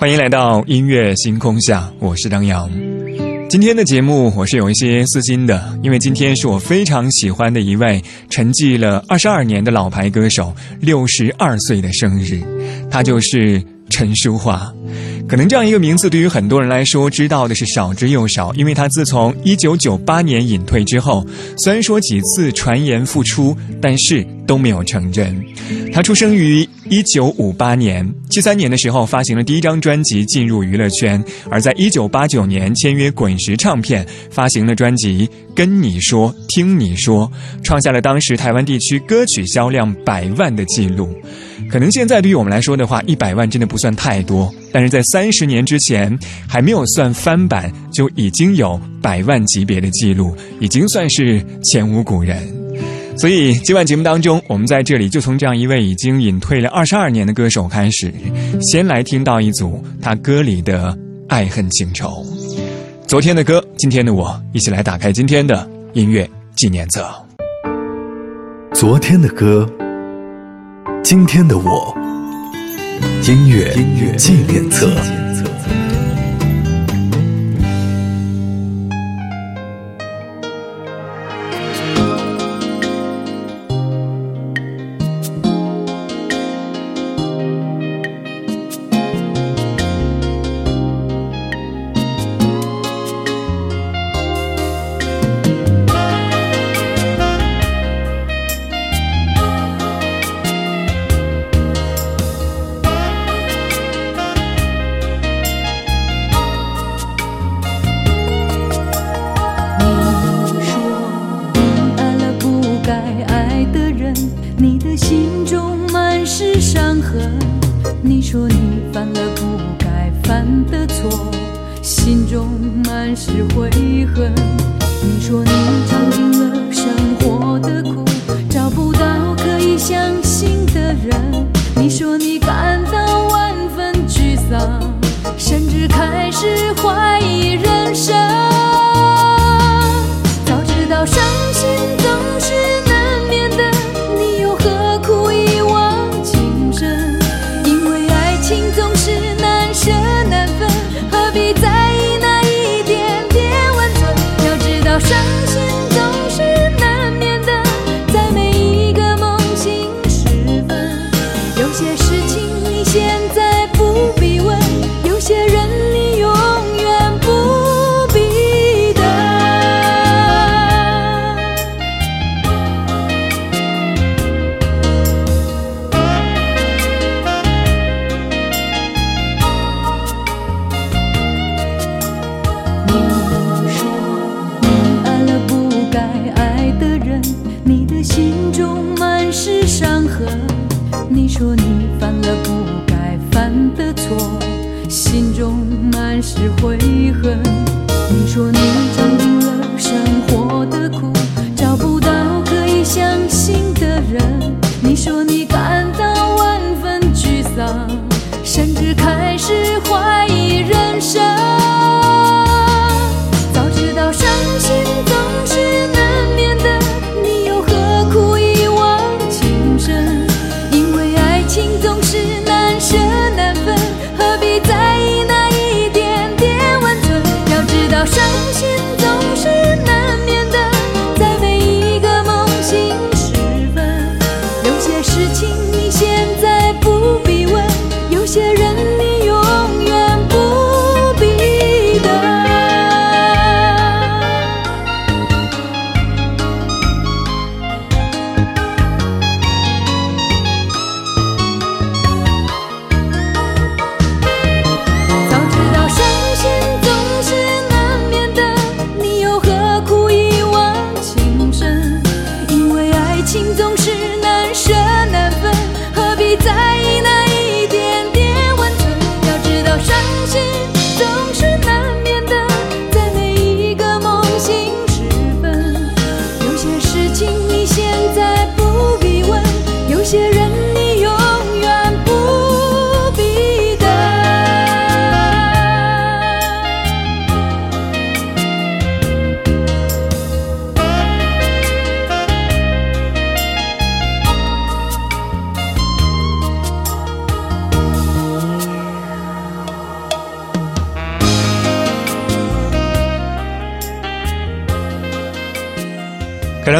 欢迎来到音乐星空下，我是张扬。今天的节目我是有一些私心的，因为今天是我非常喜欢的一位沉寂了二十二年的老牌歌手六十二岁的生日，他就是陈淑桦。可能这样一个名字对于很多人来说知道的是少之又少，因为他自从一九九八年隐退之后，虽然说几次传言复出，但是都没有成真。他出生于一九五八年，七三年的时候发行了第一张专辑进入娱乐圈，而在一九八九年签约滚石唱片，发行了专辑《跟你说听你说》，创下了当时台湾地区歌曲销量百万的记录。可能现在对于我们来说的话，一百万真的不算太多，但是在三十年之前，还没有算翻版，就已经有百万级别的记录，已经算是前无古人。所以今晚节目当中，我们在这里就从这样一位已经隐退了二十二年的歌手开始，先来听到一组他歌里的爱恨情仇。昨天的歌，今天的我，一起来打开今天的音乐纪念册。昨天的歌。今天的我，音乐纪念册。恨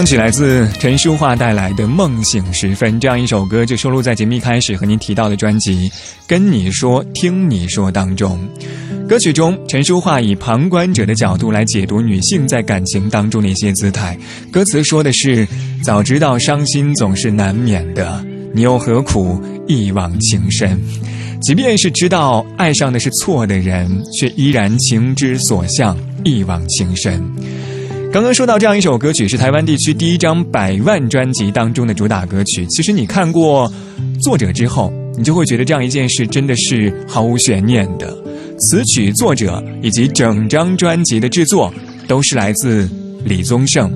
歌曲来自陈淑桦带来的《梦醒时分》，这样一首歌就收录在节目一开始和您提到的专辑《跟你说听你说》当中。歌曲中，陈淑桦以旁观者的角度来解读女性在感情当中的一些姿态。歌词说的是：“早知道伤心总是难免的，你又何苦一往情深？即便是知道爱上的是错的人，却依然情之所向，一往情深。”刚刚说到这样一首歌曲是台湾地区第一张百万专辑当中的主打歌曲。其实你看过作者之后，你就会觉得这样一件事真的是毫无悬念的。词曲作者以及整张专辑的制作都是来自李宗盛，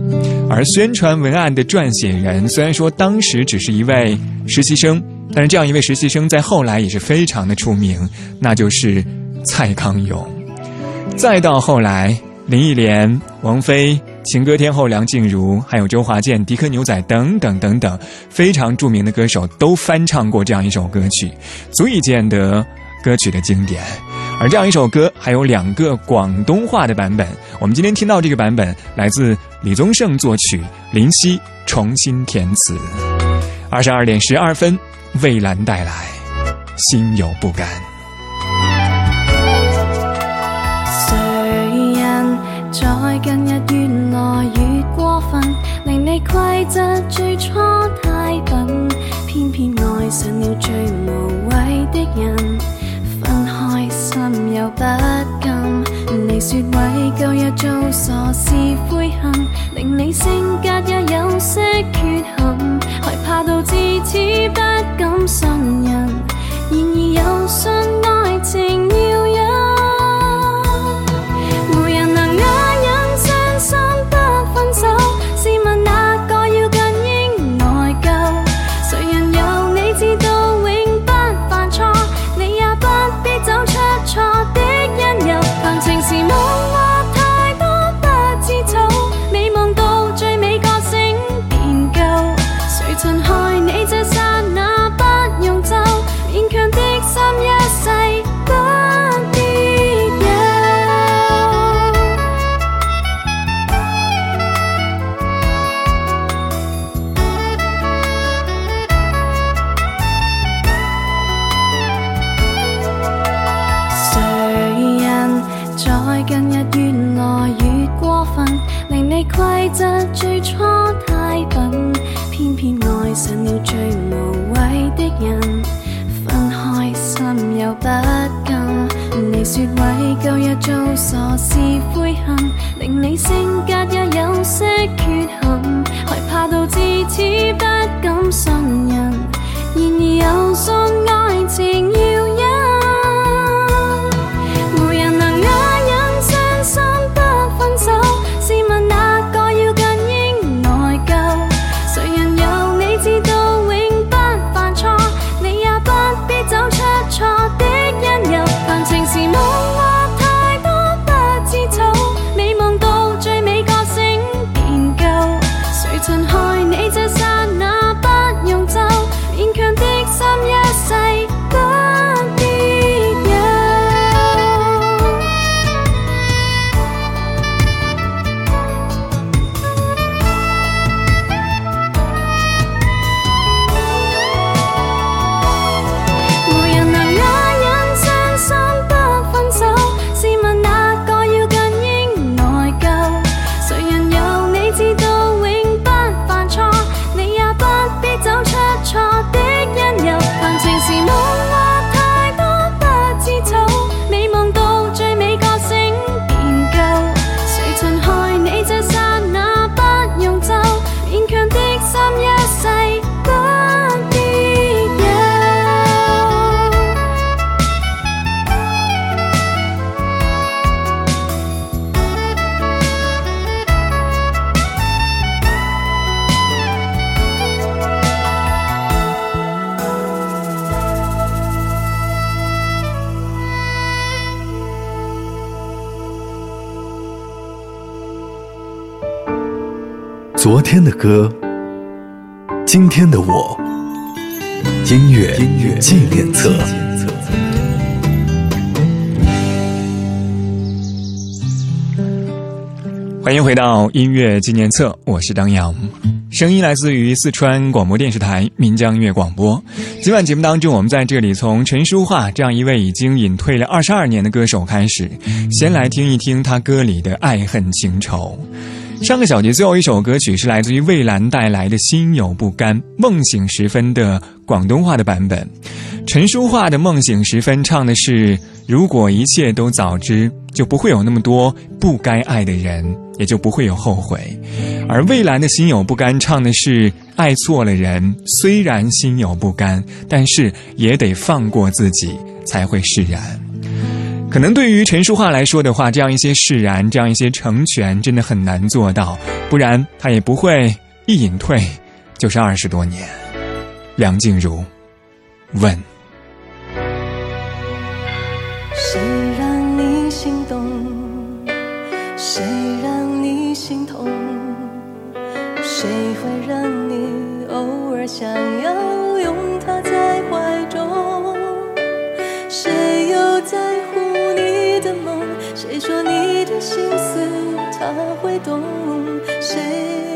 而宣传文案的撰写人虽然说当时只是一位实习生，但是这样一位实习生在后来也是非常的出名，那就是蔡康永。再到后来。林忆莲、王菲、情歌天后梁静茹，还有周华健、迪克牛仔等等等等，非常著名的歌手都翻唱过这样一首歌曲，足以见得歌曲的经典。而这样一首歌还有两个广东话的版本，我们今天听到这个版本来自李宗盛作曲，林夕重新填词。二十二点十二分，蔚蓝带来《心有不甘》。近日越来越过分，令你规则最初太笨，偏偏爱上了最无谓的人，分开心又不甘。你说为旧日做傻事悔恨，令你性格也有些缺陷，害怕到至此不敢信任，然而又信爱情说为旧日做傻事悔恨，令你性格也有些缺陷，害怕到至此不敢信任，然而又信爱情。天的歌，今天的我，音乐纪念册。欢迎回到音乐纪念册，我是张扬，声音来自于四川广播电视台岷江音乐广播。今晚节目当中，我们在这里从陈淑桦这样一位已经隐退了二十二年的歌手开始，先来听一听他歌里的爱恨情仇。上个小节最后一首歌曲是来自于蔚蓝带来的《心有不甘》，梦醒时分的广东话的版本。陈淑桦的《梦醒时分》唱的是：如果一切都早知，就不会有那么多不该爱的人，也就不会有后悔。而蔚蓝的心有不甘唱的是：爱错了人，虽然心有不甘，但是也得放过自己，才会释然。可能对于陈淑桦来说的话，这样一些释然，这样一些成全，真的很难做到，不然他也不会一隐退就是二十多年。梁静茹问。谁让你心动？谁让你心痛？谁会让你偶尔想要谁说你的心思他会懂？谁？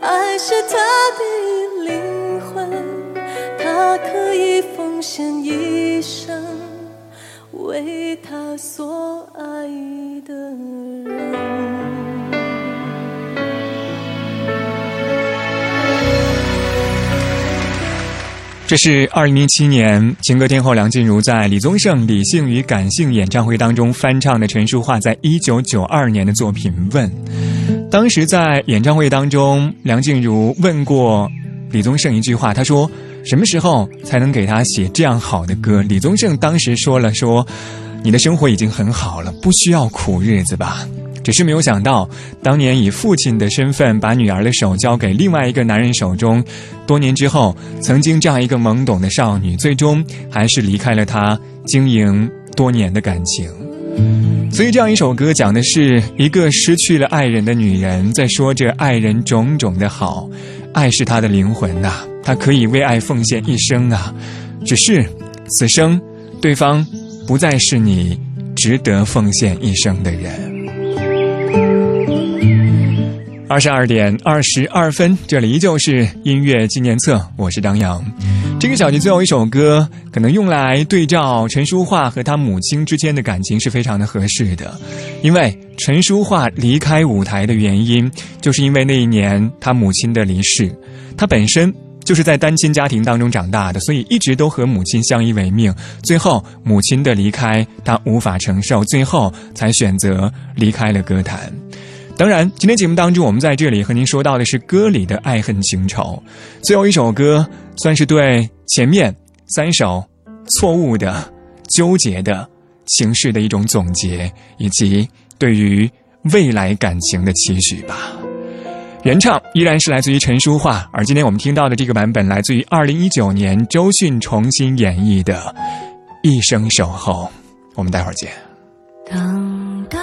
爱是他的灵魂他可以奉献一生为他所爱的人这是二零零七年情歌天后梁静茹在李宗盛《理性与感性》演唱会当中翻唱的陈淑桦在一九九二年的作品《问》。当时在演唱会当中，梁静茹问过李宗盛一句话，他说：“什么时候才能给他写这样好的歌？”李宗盛当时说了：“说你的生活已经很好了，不需要苦日子吧。”只是没有想到，当年以父亲的身份把女儿的手交给另外一个男人手中，多年之后，曾经这样一个懵懂的少女，最终还是离开了他经营多年的感情。所以，这样一首歌讲的是一个失去了爱人的女人，在说着爱人种种的好，爱是她的灵魂呐，她可以为爱奉献一生啊。只是此生，对方不再是你值得奉献一生的人。二十二点二十二分，这里依旧是音乐纪念册，我是张扬。这个小节最后一首歌，可能用来对照陈淑桦和他母亲之间的感情是非常的合适的，因为陈淑桦离开舞台的原因，就是因为那一年他母亲的离世，他本身就是在单亲家庭当中长大的，所以一直都和母亲相依为命。最后母亲的离开，他无法承受，最后才选择离开了歌坛。当然，今天节目当中，我们在这里和您说到的是歌里的爱恨情仇。最后一首歌，算是对前面三首错误的、纠结的情绪的一种总结，以及对于未来感情的期许吧。原唱依然是来自于陈淑桦，而今天我们听到的这个版本，来自于二零一九年周迅重新演绎的《一生守候》。我们待会儿见。等待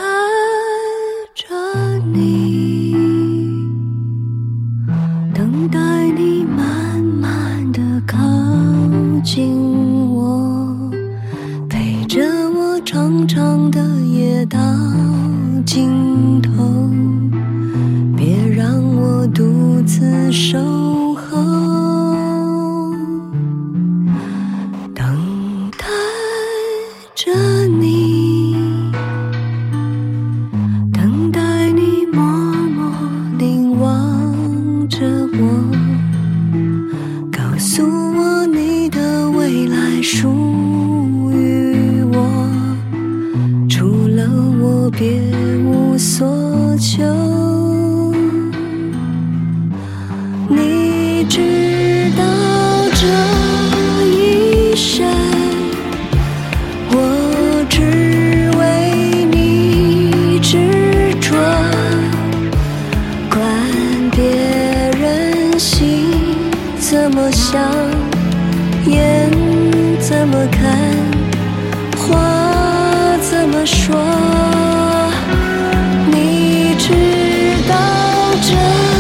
着你，等待你紧握，陪着我长长的夜到尽头，别让我独自守候。等待着怎么想，眼怎么看，话怎么说。你知道这